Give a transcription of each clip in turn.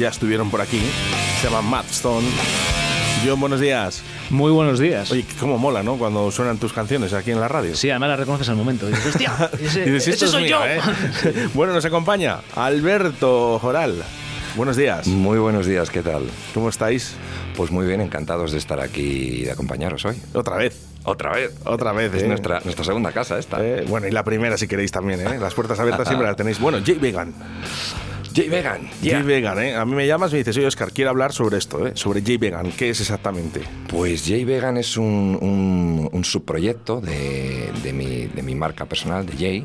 Ya estuvieron por aquí. Se llaman Matt Stone. John, buenos días. Muy buenos días. Oye, cómo mola, ¿no? Cuando suenan tus canciones aquí en la radio. Sí, además la reconoces al momento. Dices, hostia, ese, Y dices, ese "Esto es soy mío, yo. ¿eh?". bueno, nos acompaña Alberto Joral. Buenos días. Muy buenos días, ¿qué tal? ¿Cómo estáis? Pues muy bien, encantados de estar aquí y de acompañaros hoy. Otra vez. Otra vez. Otra vez, Es ¿eh? nuestra, nuestra segunda casa esta. Eh, bueno, y la primera si queréis también, ¿eh? Las puertas abiertas siempre las tenéis. Bueno, Jay Vegan. Jay Vegan. Jay Vegan, ¿eh? A mí me llamas y me dices, oye, Oscar, quiero hablar sobre esto, ¿eh? Sobre Jay Vegan. ¿Qué es exactamente? Pues Jay Vegan es un, un- un subproyecto de, de mi, de mi marca personal, de Jay,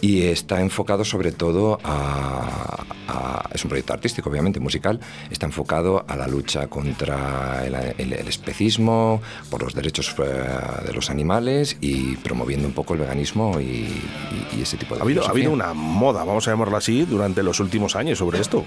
y está enfocado sobre todo a, a- Es un proyecto artístico, obviamente, musical. Está enfocado a la lucha contra el, el- el especismo, por los derechos eh, de los animales y promoviendo un poco el veganismo y, y- y ese tipo de Ha habido, ha filosofía. habido una moda, vamos a llamarlo así, durante los últimos años sobre esto.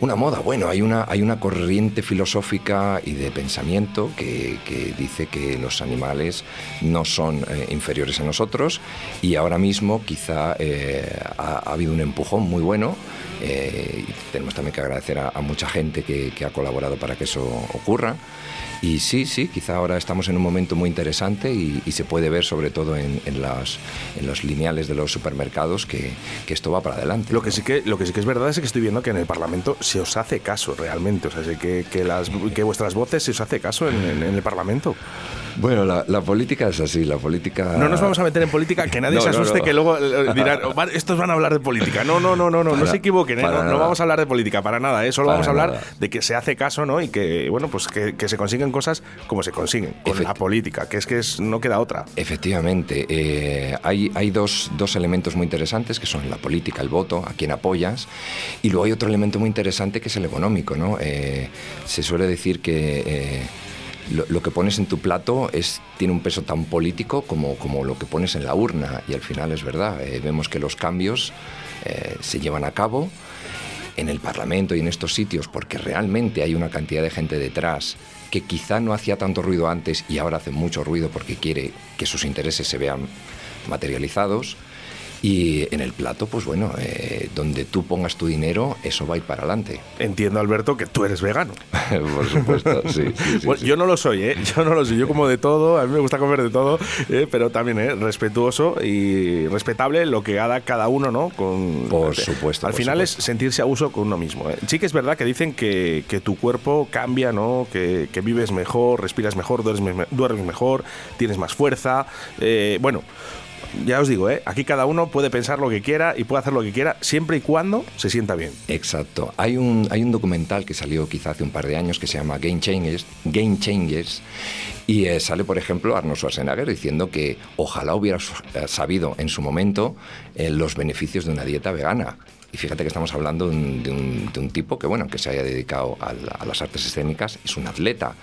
Una moda, bueno, hay una, hay una corriente filosófica y de pensamiento que, que dice que los animales no son eh, inferiores a nosotros y ahora mismo quizá eh, ha, ha habido un empujón muy bueno eh, y tenemos también que agradecer a, mucha gente que ha colaborado para que eso ocurra. Y sí, sí, quizá ahora estamos en un momento muy interesante y, y se puede ver sobre todo en, en las, en los lineales de los supermercados que, que esto va para adelante. Lo que sí que, lo que sí que es verdad es que estoy viendo que en el Parlamento se os hace caso realmente. O sea, que, que, las, que vuestras voces se os hace caso en, en- en el Parlamento. Bueno, la, la política es así, la política... No nos vamos a meter en política, que nadie No, se asuste no. que luego eh, dirán, "Oh, vale, estos van a hablar de política. No, no, no, no, no, no se equivoquen, ¿eh? no, vamos a hablar de política para nada, ¿eh? solo Para vamos a hablar nada. de que se hace caso, ¿no? Y que, bueno, pues que, que se consiguen cosas como se consiguen, con Efect- la política, que es que es, no queda otra. Efectivamente, eh, hay, hay dos, dos elementos muy interesantes que son la política, el voto, a quien apoyas, y luego hay otro elemento muy interesante que es el económico. ¿no? Eh, se suele decir que eh, lo, lo que pones en tu plato es, tiene un peso tan político como, como lo que pones en la urna, y al final es verdad, eh, vemos que los cambios eh, se llevan a cabo en el Parlamento y en estos sitios porque realmente hay una cantidad de gente detrás que quizá no hacía tanto ruido antes y ahora hace mucho ruido porque quiere que sus intereses se vean materializados. Y en el plato, pues bueno, eh, donde tú pongas tu dinero, eso va a ir para adelante. Entiendo, Alberto, que tú eres vegano. Por supuesto, sí. sí, sí, Bueno, sí. Yo no lo soy, ¿eh? Yo no lo soy. Yo como de todo, a mí me gusta comer de todo, ¿eh? pero también ¿eh? respetuoso y respetable lo que haga cada uno, ¿no? Con, Por supuesto, Al por final supuesto. es sentirse a uso con uno mismo. ¿eh? Sí que es verdad que dicen que, que tu cuerpo cambia, ¿no? Que, que vives mejor, respiras mejor, duermes, me- duermes mejor, tienes más fuerza. Eh, bueno. Ya os digo, ¿eh? aquí cada uno puede pensar lo que quiera y puede hacer lo que quiera siempre y cuando se sienta bien. Exacto. Hay un, hay un documental que salió quizá hace un par de años que se llama Game Changers, Game Changers y eh, sale, por ejemplo, Arnold Schwarzenegger diciendo que ojalá hubiera eh, sabido en su momento eh, los beneficios de una dieta vegana. Y fíjate que estamos hablando de un, de un- tipo que, bueno, que se haya dedicado a, las artes escénicas, es un atleta.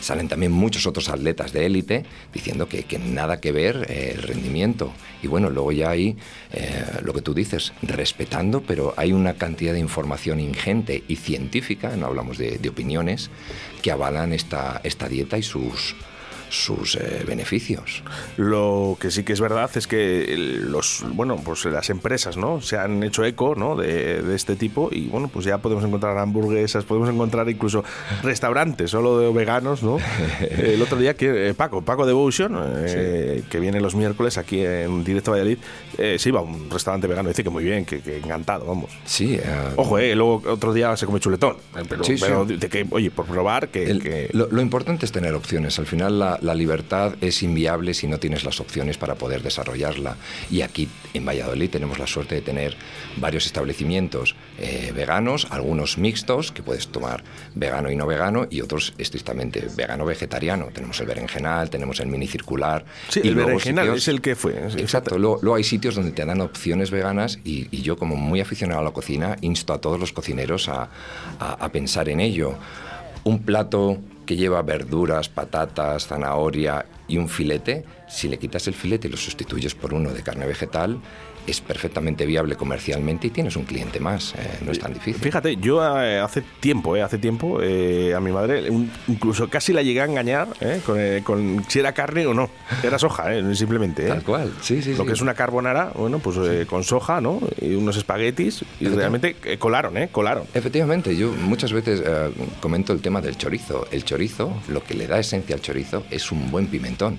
Salen también muchos otros atletas de élite diciendo que, que nada que ver eh, el rendimiento. Y bueno, luego ya hay eh, lo que tú dices, respetando, pero hay una cantidad de información ingente y científica, no hablamos de, de opiniones, que avalan esta, esta dieta y sus, sus eh, beneficios. Lo que sí que es verdad es que los, bueno, pues las empresas, ¿no? Se han hecho eco, ¿no? De, de este tipo y bueno, pues ya podemos encontrar hamburguesas, podemos encontrar incluso restaurantes solo de veganos, ¿no? el otro día que eh, Paco, Paco Devotion, eh, que viene los miércoles aquí en Directo Valladolid, eh, se iba a un restaurante vegano, dice que muy bien, que, que encantado, vamos. Sí, eh, Ojo, eh, luego otro día se come chuletón, pero, Sí, sí. pero de que, oye, por probar que... El- que- lo, lo importante es tener opciones. Al final la, la libertad es inviable si no tienes las opciones para poder desarrollarla. Y aquí en Valladolid tenemos la suerte de tener varios establecimientos eh, veganos, algunos mixtos, que puedes tomar vegano y no vegano, y otros estrictamente vegano-vegetariano. Tenemos el berenjenal, tenemos el mini circular. sí, y el luego berenjenal sitios- es el que fue. Exacto, luego, luego hay sitios donde te dan opciones veganas y, y yo como muy aficionado a la cocina insto a todos los cocineros a, a- a pensar en ello. Un plato que lleva verduras, patatas, zanahoria y un filete, si le quitas el filete y lo sustituyes por uno de carne vegetal, es perfectamente viable comercialmente y tienes un cliente más, eh, no es tan difícil. Fíjate, yo eh, hace tiempo, eh, hace tiempo, eh, a mi madre un- incluso casi la llegué a engañar eh, con, con si era carne o no. Era soja, eh, simplemente. Tal cual, sí, sí, Lo sí. que es una carbonara, bueno, pues con soja, ¿no? Y unos espaguetis. Y realmente colaron, ¿eh? Colaron. Efectivamente, yo muchas veces comento el tema del chorizo. El chorizo, lo que le da esencia al chorizo es un buen pimentón.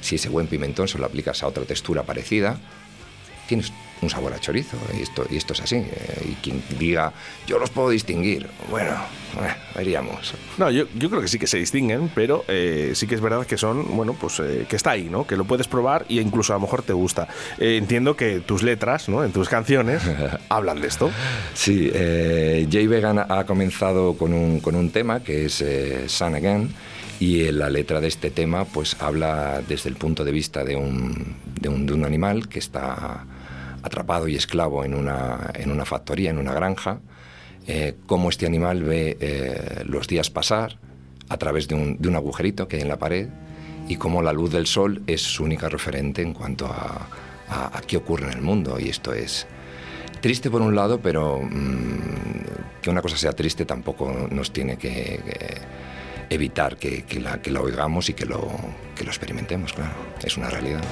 Si ese buen pimentón se lo aplicas a otra textura parecida, tienes un sabor a chorizo. Y esto, y esto es así. eh, y quien diga, yo los puedo distinguir, bueno, eh, veríamos. No, yo, yo creo que sí que se distinguen, pero eh, sí que es verdad que son, bueno, pues eh, que está ahí, ¿no? Que lo puedes probar y incluso a lo mejor te gusta. Eh, entiendo que tus letras, ¿no? En tus canciones hablan de esto. Sí, Jay Vegan ha comenzado con un, con un tema que es Sun Again y la letra de este tema pues habla desde el punto de vista de un, de un, de un animal que está atrapado y esclavo en una, en una factoría, en una granja, eh, cómo este animal ve eh, los días pasar a través de un, de un agujerito que hay en la pared y cómo la luz del sol es su única referente en cuanto a, a- qué ocurre en el mundo. Y esto es triste por un lado, pero mm, que una cosa sea triste tampoco nos tiene que, que evitar que, que la, que la oigamos y que lo, que lo experimentemos, claro. Es una realidad.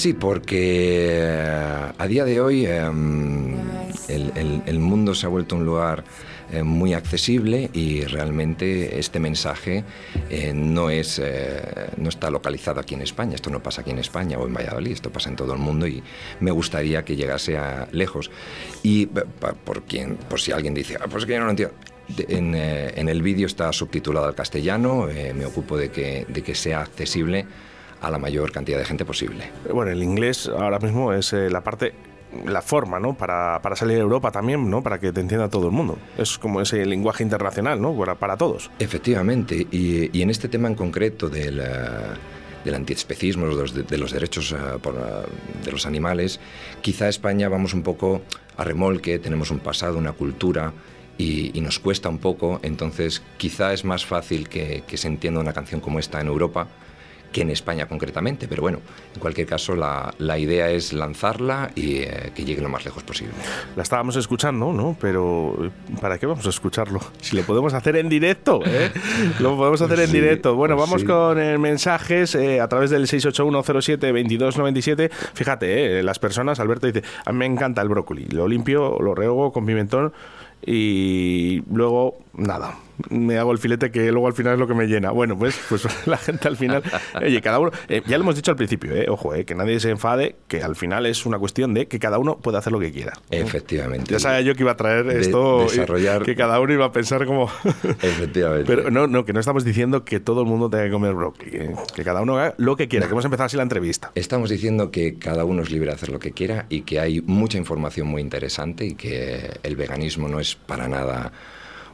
Sí, porque eh, a día de hoy em, el, el- el mundo se ha vuelto un lugar eh, muy accesible y realmente este mensaje eh, no, es, eh, no está localizado aquí en España. Esto no pasa aquí en España o en Valladolid, esto pasa en todo el mundo y me gustaría que llegase a lejos. Y eh, por, quien, por si alguien dice, "Ah, pues es que yo no lo entiendo. En, eh, en el vídeo está subtitulado al castellano, eh, me ocupo de que, de que sea accesible a la mayor cantidad de gente posible. Bueno, el inglés ahora mismo es eh, la parte, la forma, ¿no? Para, para salir a Europa también, ¿no? Para que te entienda todo el mundo. Es como ese lenguaje internacional, ¿no? Para, para todos. Efectivamente, y, y en este tema en concreto del, eh, del antiespecismo, de los, de los derechos eh, por, eh, de los animales, quizá España vamos un poco a remolque, tenemos un pasado, una cultura. Y, y nos cuesta un poco, entonces quizá es más fácil que, que se entienda una canción como esta en Europa que en España concretamente, pero bueno, en cualquier caso la, la idea es lanzarla y eh, que llegue lo más lejos posible. La estábamos escuchando, ¿no? Pero ¿para qué vamos a escucharlo? Si lo podemos hacer en directo, ¿eh? Lo podemos hacer en Sí, directo. Bueno, pues vamos sí. con eh, mensajes eh, a través del 681072297. Fíjate, eh, las personas, Alberto dice, a mí me encanta el brócoli. Lo limpio, lo rego con pimentón y luego nada. Me hago el filete que luego al final es lo que me llena. Bueno, pues, pues la gente al final, oye, cada uno, eh, ya lo hemos dicho al principio, eh, ojo, eh, que nadie se enfade, que al final es una cuestión de que cada uno puede hacer lo que quiera. Efectivamente. Ya sabía yo que iba a traer De- esto, desarrollar- que cada uno iba a pensar como... Efectivamente. Pero no, no, que no estamos diciendo que todo el mundo tenga que comer brócoli, eh, que cada uno haga lo que quiera, que hemos empezado así la entrevista. Estamos diciendo que cada uno es libre de hacer lo que quiera y que hay mucha información muy interesante y que el veganismo no es para nada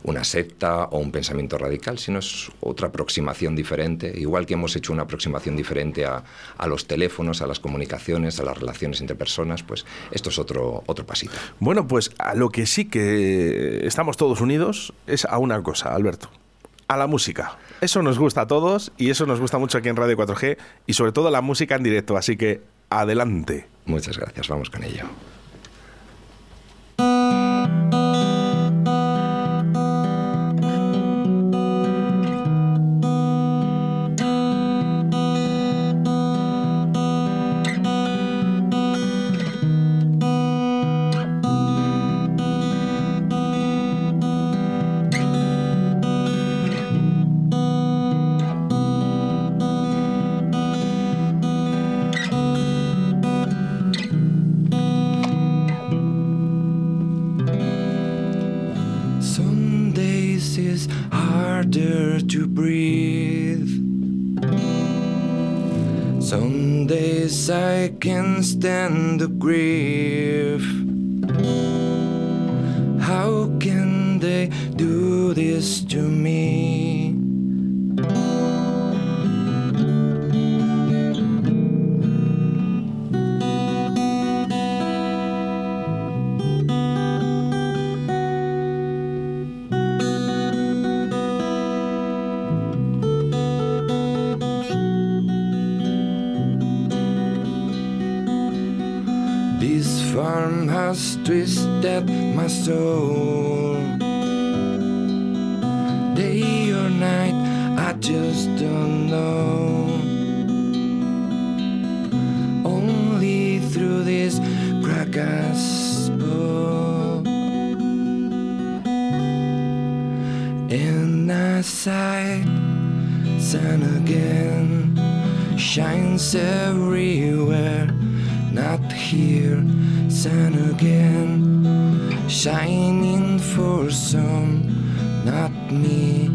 una secta o un pensamiento radical, sino es otra aproximación diferente, igual que hemos hecho una aproximación diferente a, a los teléfonos, a las comunicaciones, a las relaciones entre personas, pues esto es otro, otro pasito. Bueno, pues a lo que sí que estamos todos unidos es a una cosa, Alberto. A la música. Eso nos gusta a todos y eso nos gusta mucho aquí en Radio 4G y sobre todo la música en directo, así que adelante. Muchas gracias, vamos con ello. Days I can stand the grief. How can they do this to me? Again shines everywhere. Not here, sun again, shining for some, not me.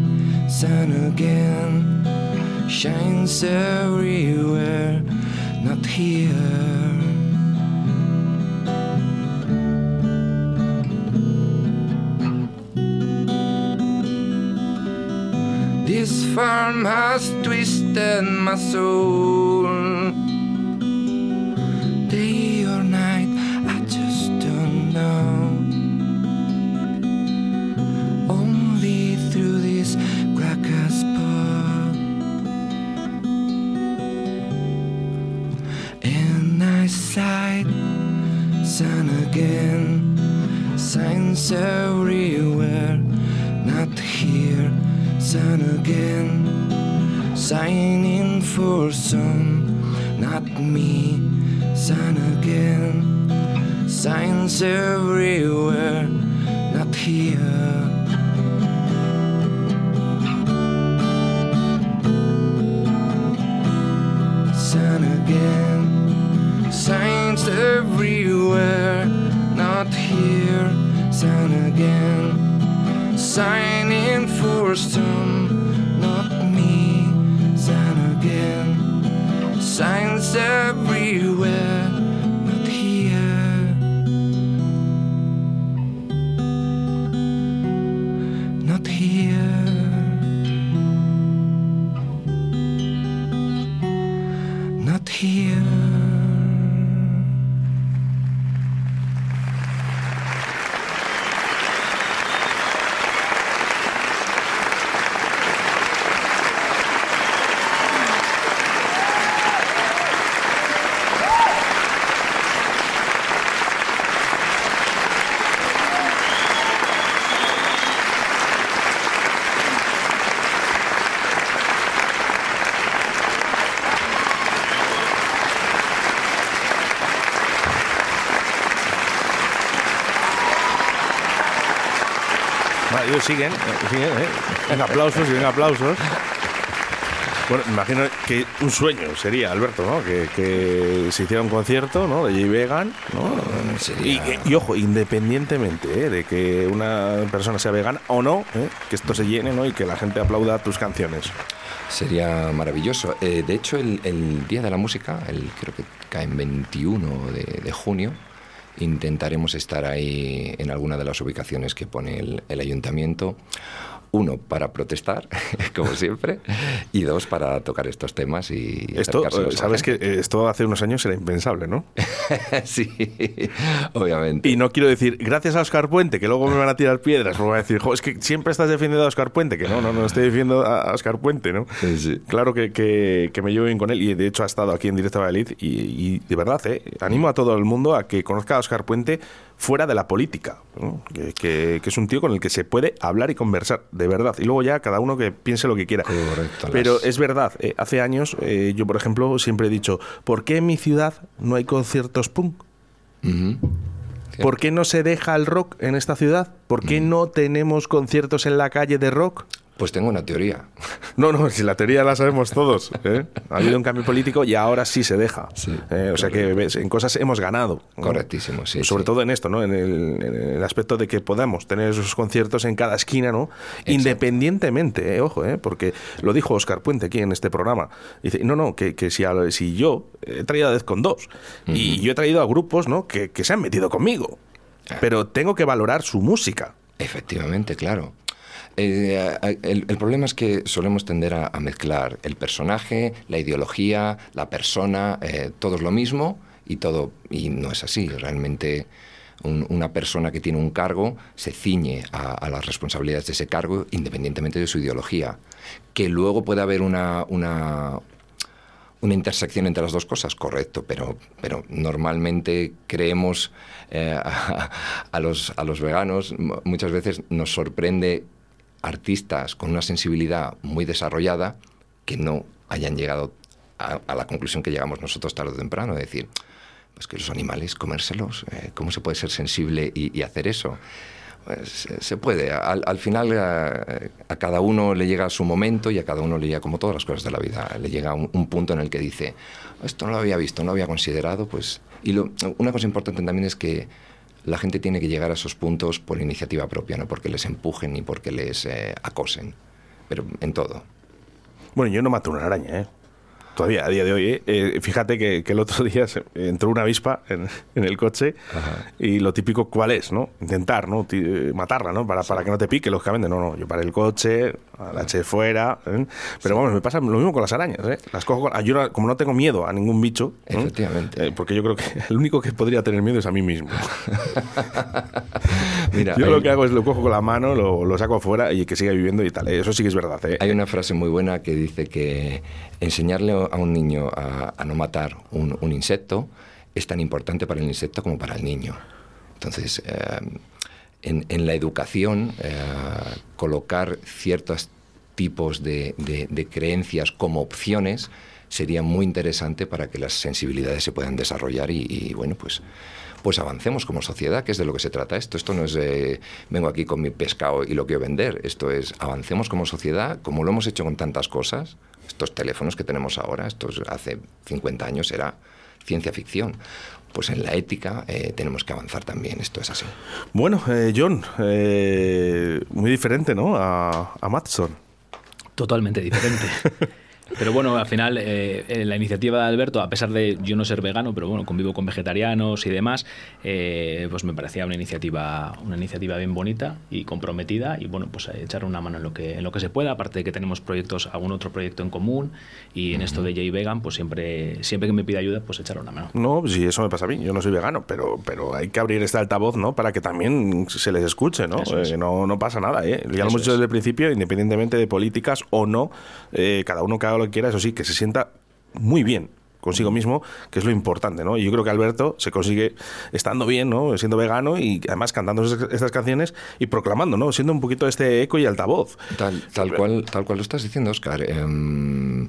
Sun again, shines everywhere, not here. This farm has twisted my soul. Day or night, I just don't know. Only through this crack spoke. And I sighed, sun again, signs here, sun again, signing for some, not me, sun again, signs everywhere, not here. Sun again, signs everywhere, not here. Sun again, signing for a storm. Siguen, eh, siguen, ¿eh? Venga, aplausos y venga, aplausos. Bueno, imagino que un sueño sería, Alberto, ¿no? Que, que se hiciera un concierto, ¿no? De J Vegan, ¿no? sería- Y, y ojo, independientemente ¿eh? de que una persona sea vegana o no, ¿eh? que esto se llene, ¿no? Y que la gente aplauda tus canciones. Sería maravilloso. Eh, de hecho, el, el Día de la Música, el, creo que cae en 21 de, de junio, intentaremos estar ahí en alguna de las ubicaciones que pone el, el ayuntamiento. Uno, para protestar, como siempre, y dos, para tocar estos temas y Esto, eh, sabes que eh, esto hace unos años era impensable, ¿no? sí, obviamente. Y no quiero decir, gracias a Oscar Puente, que luego me van a tirar piedras, me van a decir, "Jo, es que siempre estás defendiendo a Oscar Puente, que no, no, no estoy defendiendo a Oscar Puente, ¿no? Sí, sí. Claro que, que, que me llevo bien con él y de hecho ha estado aquí en Directo a Valladolid y, y de verdad, ¿eh? animo a todo el mundo a que conozca a Oscar Puente fuera de la política, ¿no? que, que- que es un tío con el que se puede hablar y conversar, de verdad. Y luego ya cada uno que piense lo que quiera. Correcto, Pero las- es verdad, eh, hace años eh, yo, por ejemplo, siempre he dicho, ¿por qué en mi ciudad no hay conciertos punk? ¿Por qué no se deja el rock en esta ciudad? ¿Por Mm. qué no tenemos conciertos en la calle de rock? Pues tengo una teoría. No, no, si la teoría la sabemos todos. ¿eh? Ha habido un cambio político y ahora sí se deja. Sí, Eh, o sea que ves, en cosas hemos ganado. ¿no? Correctísimo, sí, Sobre sí. todo en esto, ¿no? En el, en el aspecto de que podamos tener esos conciertos en cada esquina, ¿no? Independientemente, eh, ojo, ¿eh? porque lo dijo Oscar Puente aquí en este programa. Dice, no, no, que, que si, a- si yo he traído a Defcon 2 y yo he traído a grupos, ¿no? Que, que se han metido conmigo. Ah. Pero tengo que valorar su música. Efectivamente, claro. Eh, el, el problema es que solemos tender a, a mezclar el personaje, la ideología, la persona, eh, todo es lo mismo y todo y no es así. Realmente un- una persona que tiene un cargo se ciñe a, a las responsabilidades de ese cargo independientemente de su ideología. Que luego puede haber una, una, una intersección entre las dos cosas, correcto, pero, pero normalmente creemos eh, a, a los, a los veganos, muchas veces nos sorprende artistas con una sensibilidad muy desarrollada que no hayan llegado a, la conclusión que llegamos nosotros tarde o temprano, de decir, pues que los animales, comérselos, eh, ¿cómo se puede ser sensible y, hacer eso? Pues, se- se puede. Al, al final eh, a, cada uno le llega su momento y a cada uno le llega, como todas las cosas de la vida, le llega un, un punto en el que dice, esto no lo había visto, no lo había considerado, pues... Y lo- una cosa importante también es que la gente tiene que llegar a esos puntos por iniciativa propia, no porque les empujen ni porque les eh, acosen, pero en todo. Bueno, yo no mato una araña, ¿eh? Todavía, a día de hoy, ¿eh? Eh, fíjate que, que el otro día se- entró una avispa en, en el coche y lo típico, ¿cuál es? ¿no? Intentar, ¿no? Eh, matarla, ¿no? Para, para que no te pique, lógicamente. No, no, yo paré el coche, la eché fuera. ¿eh? Pero vamos, me pasa lo mismo con las arañas, ¿eh? Las cojo con- yo como no tengo miedo a ningún bicho. ¿no? Efectivamente. Eh, porque yo creo que el único que podría tener miedo es a mí mismo. Mira, yo hay- lo que hago es lo cojo con la mano, lo, lo saco afuera y que siga viviendo y tal. ¿eh? Eso sí que es verdad, ¿eh? Hay una frase muy buena que dice que enseñarle a un niño a, no matar un, insecto es tan importante para el insecto como para el niño. Entonces, eh, en, la educación, eh, colocar ciertos tipos de, creencias como opciones sería muy interesante para que las sensibilidades se puedan desarrollar y, bueno, pues, pues avancemos como sociedad, que es de lo que se trata esto. Esto no es de vengo aquí con mi pescado y lo quiero vender, esto es avancemos como sociedad, como lo hemos hecho con tantas cosas, estos teléfonos que tenemos ahora, estos hace 50 años era ciencia ficción. Pues en la ética eh, tenemos que avanzar también, esto es así. Bueno, eh, John, eh, muy diferente, ¿no? A, a Matson. Totalmente diferente. Pero bueno, al final eh, eh, la iniciativa de Alberto, a pesar de yo no ser vegano, pero bueno, convivo con vegetarianos y demás, eh, pues me parecía una iniciativa, una iniciativa bien bonita y comprometida y bueno, pues echar una mano en lo que en lo que se pueda, aparte de que tenemos proyectos, algún otro proyecto en común y en esto de J Vegan, pues siempre siempre que me pide ayuda, pues echar una mano. No, sí, eso me pasa a mí. Yo no soy vegano, pero, pero hay que abrir este altavoz, ¿no? Para que también se les escuche, ¿no? Es. Eh, no, no pasa nada, ¿eh? Ya lo hemos dicho es. desde el principio, independientemente de políticas o no, eh, cada uno que haga lo que quiera, eso sí, que se sienta muy bien consigo mismo, que es lo importante, ¿no? Y yo creo que Alberto se consigue estando bien, ¿no? Siendo vegano y además cantando estas canciones y proclamando, ¿no? Siendo un poquito este eco y altavoz. Tal, tal, cual, tal cual lo estás diciendo, Oscar. em,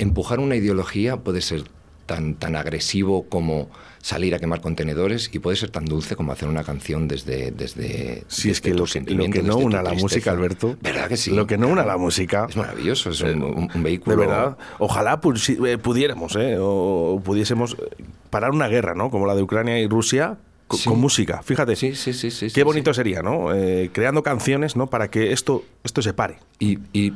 empujar una ideología puede ser tan, tan agresivo como salir a quemar contenedores y puede ser tan dulce como hacer una canción desde... desde Si es desde que lo, lo que no una la tristeza. música, Alberto. ¿Verdad que sí? Lo que no una la música. Es maravilloso, es Eh, un, un- un De vehículo... verdad, ojalá eh, pudiéramos, ¿eh? o pudiésemos eh, parar una guerra, ¿no? Como la de Ucrania y Rusia, co- Sí. con música. Fíjate, Sí, sí, sí, sí. qué sí, bonito sí. sería, ¿no? Eh, creando canciones, ¿no? Para que esto, esto se pare. Y, y-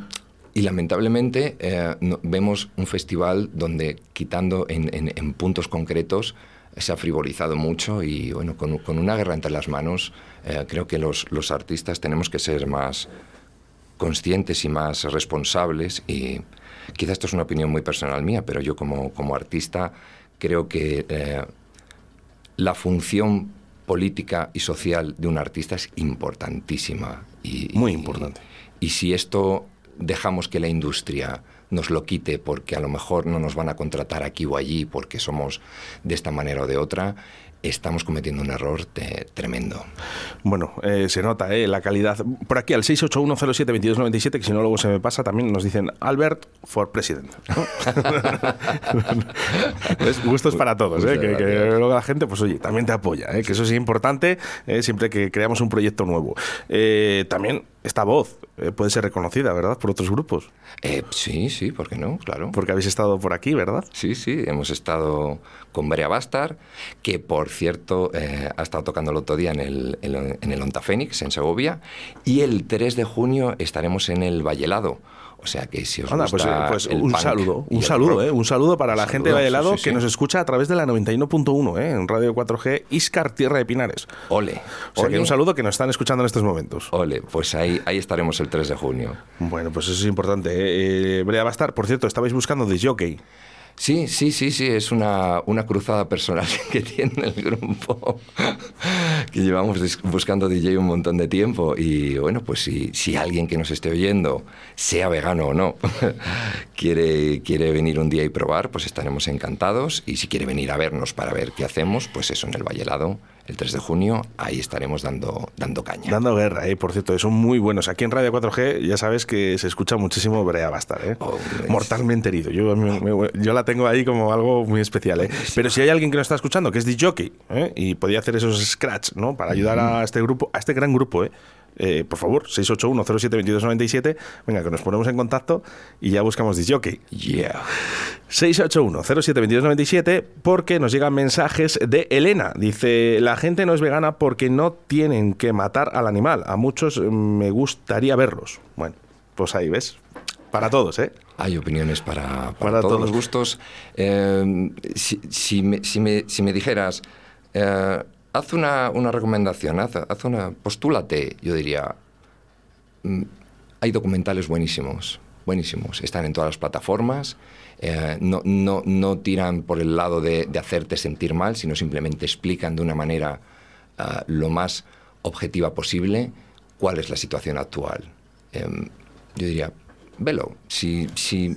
y lamentablemente eh, no- vemos un festival donde quitando en, en- en puntos concretos se ha frivolizado mucho y bueno, con, con una guerra entre las manos eh, creo que los, los artistas tenemos que ser más conscientes y más responsables y quizás esto es una opinión muy personal mía, pero yo como, como artista creo que eh, la función política y social de un artista es importantísima. Y, Muy y- importante. Y, si esto dejamos que la industria nos lo quite porque a lo mejor no nos van a contratar aquí o allí porque somos de esta manera o de otra, estamos cometiendo un error te- tremendo. Bueno, eh, se nota ¿eh? la calidad. Por aquí al 681072297, que si no luego se me pasa, también nos dicen Albert for President. ¿no? Es gustos para todos, ¿eh? Que, que luego la gente, pues oye, también te apoya, ¿eh? que eso es importante siempre que creamos un proyecto nuevo. También esta voz eh, puede ser reconocida, ¿verdad? Por otros grupos, Eh, sí, sí, ¿por qué no? Claro. porque habéis estado por aquí, ¿verdad? Sí, sí, hemos estado con Berea Bastar, que por cierto eh, ha estado tocando el otro día en el, en el- Onta Fénix, en Segovia, y el 3 de junio estaremos en el Vallelado. O sea que si os Anda, pues, gusta eh, pues el un punk saludo, un saludo, ¿eh? un saludo para la gente de Valladolid sí, sí, que sí. nos escucha a través de la 91.1 ¿eh? en Radio 4G Iscar Tierra de Pinares. Ole, O sea que un saludo que nos están escuchando en estos momentos. Ole, pues ahí, ahí estaremos el 3 de junio. Bueno, pues eso es importante. ¿eh? Eh, Brea Bastar, por cierto, estabais buscando de jockey. Sí, sí, sí, sí, es una, una cruzada personal que tiene el grupo, que llevamos buscando DJ un montón de tiempo y bueno, pues si, si alguien que nos esté oyendo, sea vegano o no, quiere, quiere venir un día y probar, pues estaremos encantados y si quiere venir a vernos para ver qué hacemos, pues eso en el Vallelado, el 3 de junio, ahí estaremos dando, dando caña. Dando guerra, ¿eh? por cierto, son muy buenos. Aquí en Radio 4G ya sabes que se escucha muchísimo Brea Bastar. ¿eh? Oh, Mortalmente herido. Yo, me- me- yo la tengo ahí como algo muy especial. ¿eh? Pero si hay alguien que nos está escuchando, que es jockey, ¿eh? y podía hacer esos scratch ¿no? para ayudar a este grupo, a este gran grupo, ¿eh? Por favor, 681-07-2297, venga, que nos ponemos en contacto y ya buscamos de jockey. Yeah. 681-07-2297 porque nos llegan mensajes de Elena. Dice, la gente no es vegana porque no tienen que matar al animal. A muchos mm, me gustaría verlos. Bueno, pues ahí ves. Para todos, ¿eh? Hay opiniones para, para Para todos todos. los gustos. Eh, si, si me, si me- si me dijeras, eh, haz una, una recomendación, haz, haz una, postúlate, yo diría, mm, hay documentales buenísimos, buenísimos. Están en todas las plataformas. eh, no, no, no tiran por el lado de, hacerte sentir mal, sino simplemente explican de una manera ah, lo más objetiva posible cuál es la situación actual. Em, yo diría, velo. Si, si,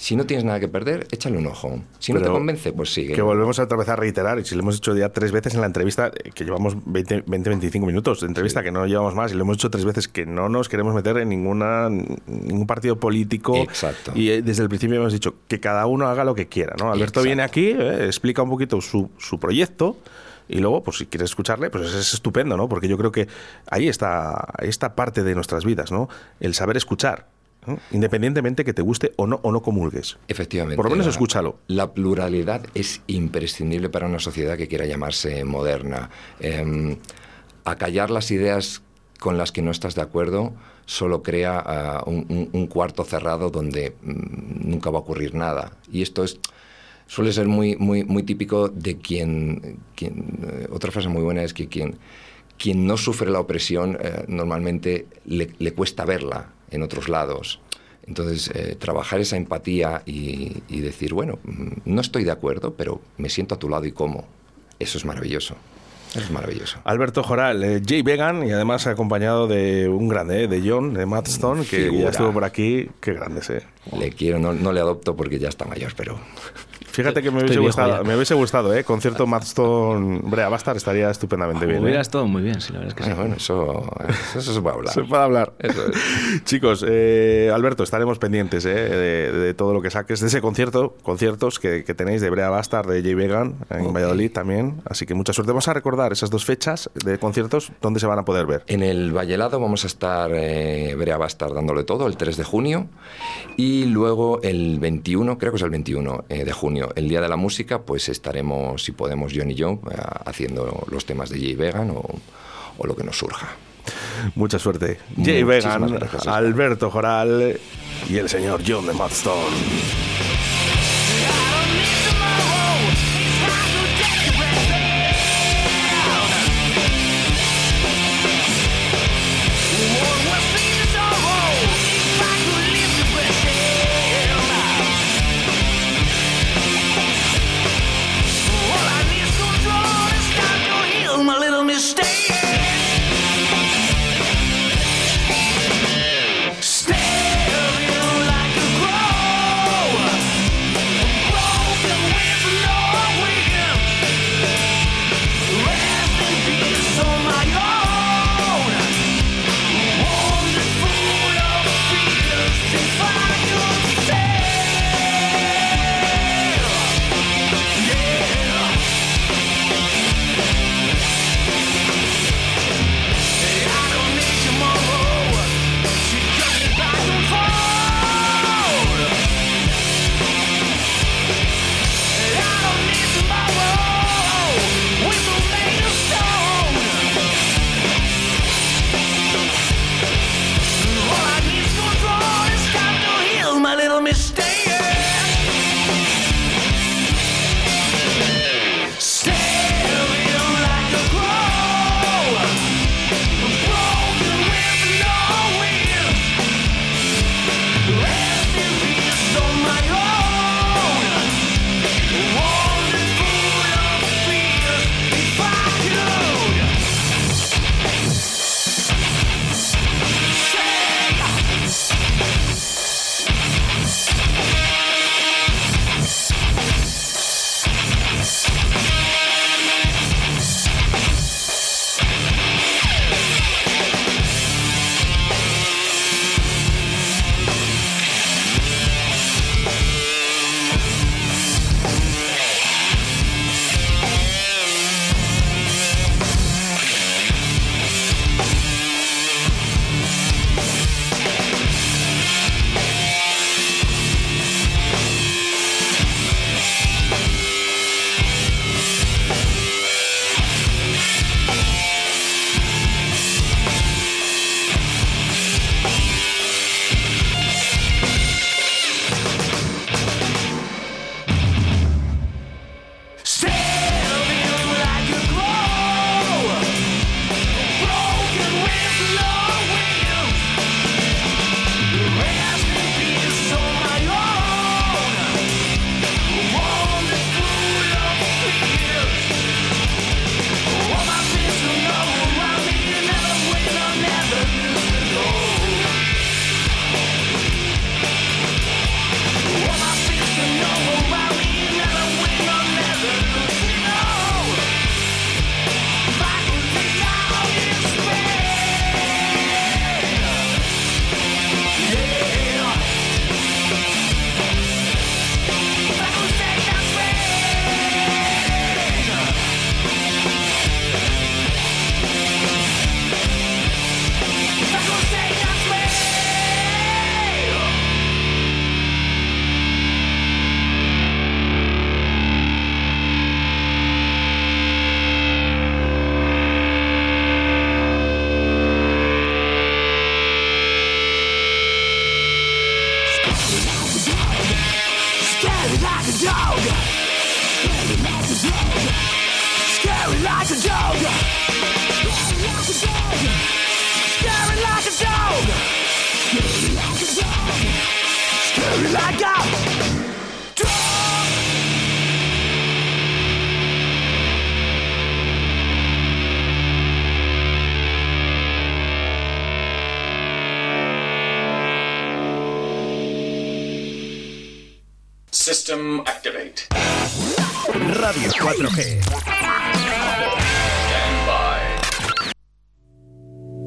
Si no tienes nada que perder, échale un ojo. Si no te Pero convence, pues sigue. Que volvemos otra vez a reiterar, y si lo hemos hecho ya tres veces en la entrevista, eh, que llevamos 20-25 minutos de entrevista, que no llevamos más, y lo hemos hecho tres veces, que no nos queremos meter en ninguna ningún partido político. Exacto. Y eh, desde el principio hemos dicho que cada uno haga lo que quiera. ¿no? Alberto Exacto. viene aquí, eh, explica un poquito su, su proyecto. Y luego, pues si quieres escucharle, pues es estupendo, ¿no? Porque yo creo que ahí está, ahí está parte de nuestras vidas, ¿no? El saber escuchar, ¿no? independientemente que te guste o no, o no comulgues. Efectivamente. Por lo menos la- escúchalo. La pluralidad es imprescindible para una sociedad que quiera llamarse moderna. Eh, acallar las ideas con las que no estás de acuerdo solo crea ah, un, cuarto cerrado donde mm, nunca va a ocurrir nada. Y esto es suele ser muy, muy, muy típico de quien... quien eh, otra frase muy buena es que quien, quien no sufre la opresión eh, normalmente le, le cuesta verla en otros lados. Entonces, eh, trabajar esa empatía y, y decir, bueno, mm, no estoy de acuerdo, pero me siento a tu lado y cómo. Eso es maravilloso. Eso es maravilloso. Alberto Joral, eh, Jay Vegan y además acompañado de un grande, eh, de John, de Matt Stone, que Figura. ya estuvo por aquí. Qué grande, eh. Le quiero, no, no le adopto porque ya está mayor, pero Fíjate que me hubiese, gustado, me hubiese gustado, ¿eh? Concierto Matt Stone, Brea Bastard estaría estupendamente bien. Hubiera ¿eh? estado muy bien, sí, la verdad es que sí. bueno, eso, eso se puede hablar. Se puede hablar. Eso es. Chicos, eh, Alberto, estaremos pendientes eh, de, de todo lo que saques, de ese concierto, conciertos que, que tenéis de Brea Bastard, de Jay Vegan, en. Valladolid también. Así que mucha suerte. Vamos a recordar esas dos fechas de conciertos, ¿dónde se van a poder ver? En el Vallelado vamos a estar, eh, Brea va a estar dándole todo el 3 de junio y luego el 21, creo que es el 21 eh, de junio, el Día de la Música, pues estaremos, si podemos, John y yo, eh, haciendo los temas de Jay Vegan o, o lo que nos surja. Mucha suerte. Jay Muchísimas Vegan, gracias. Alberto Joral y el señor John de Matt